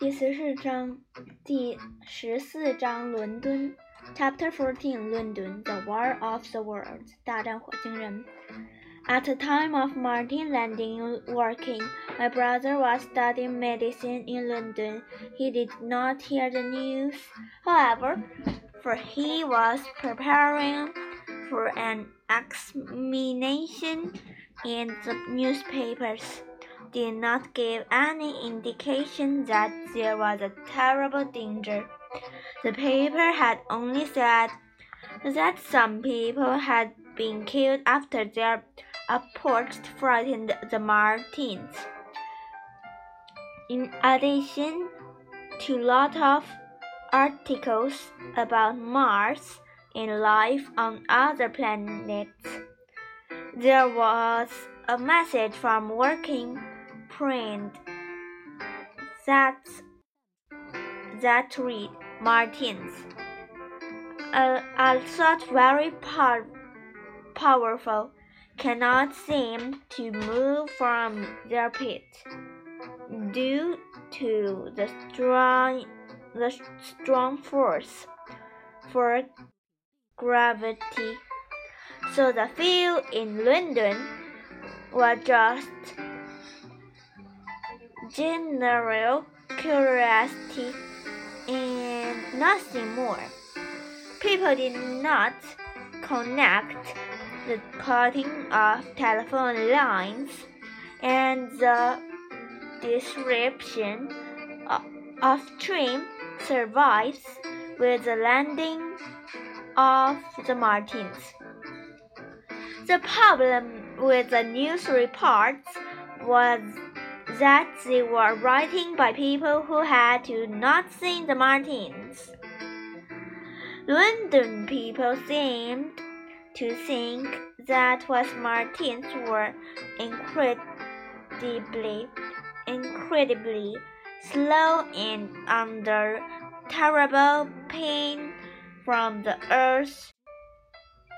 第十四章，第十四章，伦敦，Chapter Fourteen, London, The War of the Worlds，大战火星人。At the time of Martian landing working, my brother was studying medicine in London. He did not hear the news, however, for he was preparing for an examination in the newspapers did not give any indication that there was a terrible danger. The paper had only said that some people had been killed after their approach frightened the Martians. In addition to a lot of articles about Mars and life on other planets, there was a message from working print that that read Martians. A thought very pow powerful cannot seem to move from their pit due to the strong the strong force for gravity. So the field in London was just general curiosity and nothing more. People did not connect the cutting of telephone lines and the disruption of train service with the landing of the Martians. The problem with the news reports was that they were writing by people who had not seen the Martians. London people seemed to think that West Martians were incredibly, incredibly slow and under terrible pain from the Earth's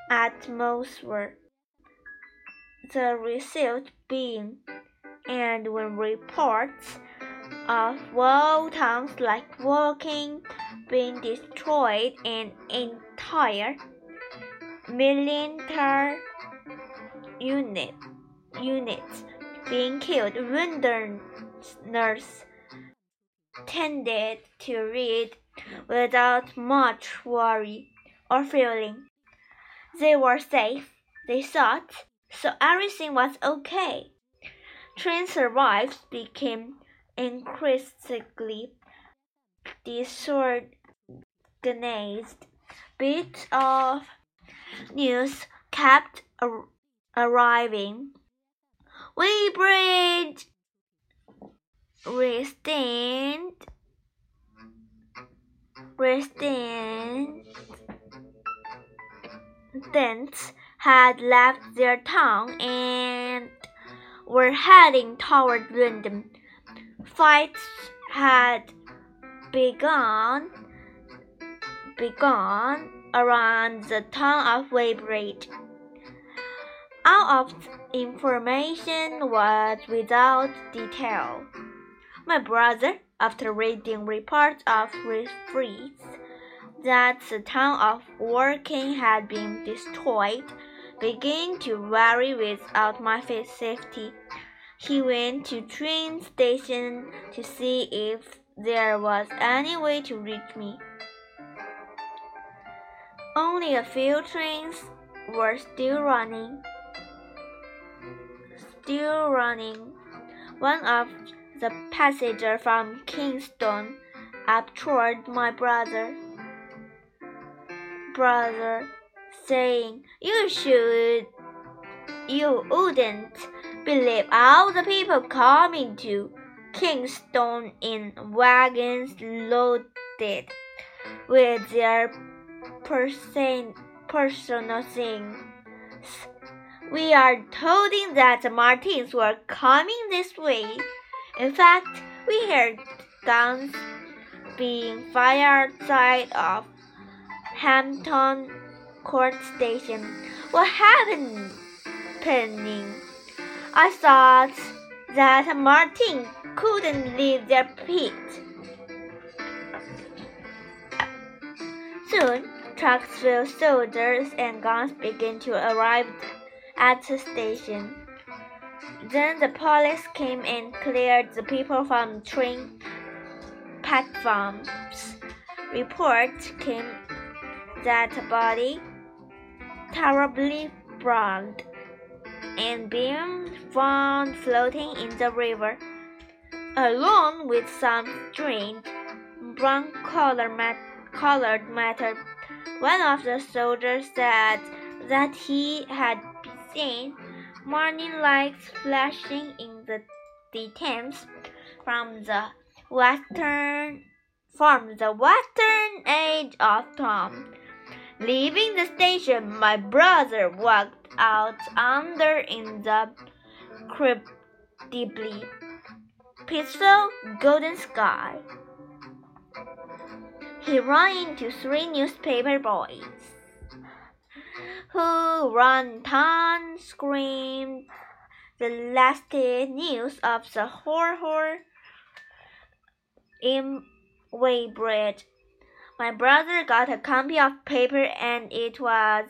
atmosphere. The result being and when reports of whole towns like Woking being destroyed and entire military unit, units being killed, Londoners tended to read without much worry or feeling. They were safe, they thought, so everything was okay. Train survives became increasingly disorganized. Bits of news kept ar arriving. Weybridge restrained restrained had left their town and were heading toward London. Fights had begun begun around the town of Weybridge. All of the information was without detail. My brother, after reading reports of referees that the town of Woking had been destroyed, began to worry without my safety. He went to train station to see if there was any way to reach me. Only a few trains were still running. Still running. One of the passengers from Kingston up toward my brother. Brother, saying, You should, you wouldn't believe all the people coming to Kingston in wagons loaded with their person, personal things. We are told that the Martians were coming this way. In fact, we heard guns being fired outside of Hampton court station. What happening? I thought that Martian couldn't leave their pit. Soon, trucks filled soldiers and guns began to arrive at the station. Then the police came and cleared the people from train platforms. Reports came that a body terribly burned, and being found floating in the river, along with some strange brown-colored mat colored matter. One of the soldiers said that he had seen morning lights flashing in the, Thames from the western from the western edge of town. Leaving the station, my brother walked out under in the incredibly peaceful golden sky. He ran into three newspaper boys who ran town screamed the latest news of the horror in Weybridge. My brother got a copy of paper and it was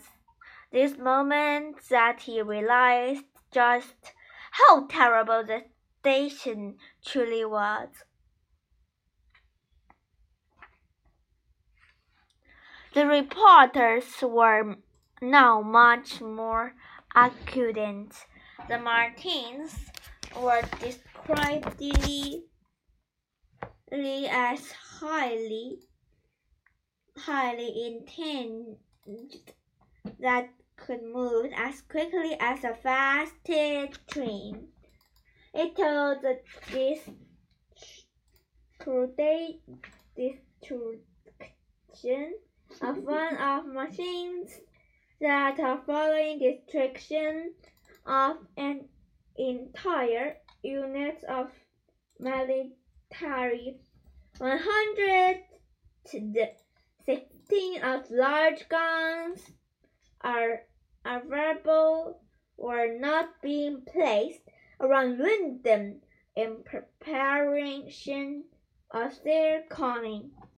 this moment that he realized just how terrible the station truly was. The reporters were now much more accurate. The Martians were described as highly highly intense that could move as quickly as a fast train. It told the destruction of one of machines that are following destruction of an entire unit of military 100 Shooting of large guns are available or not being placed around London in preparation of their coming.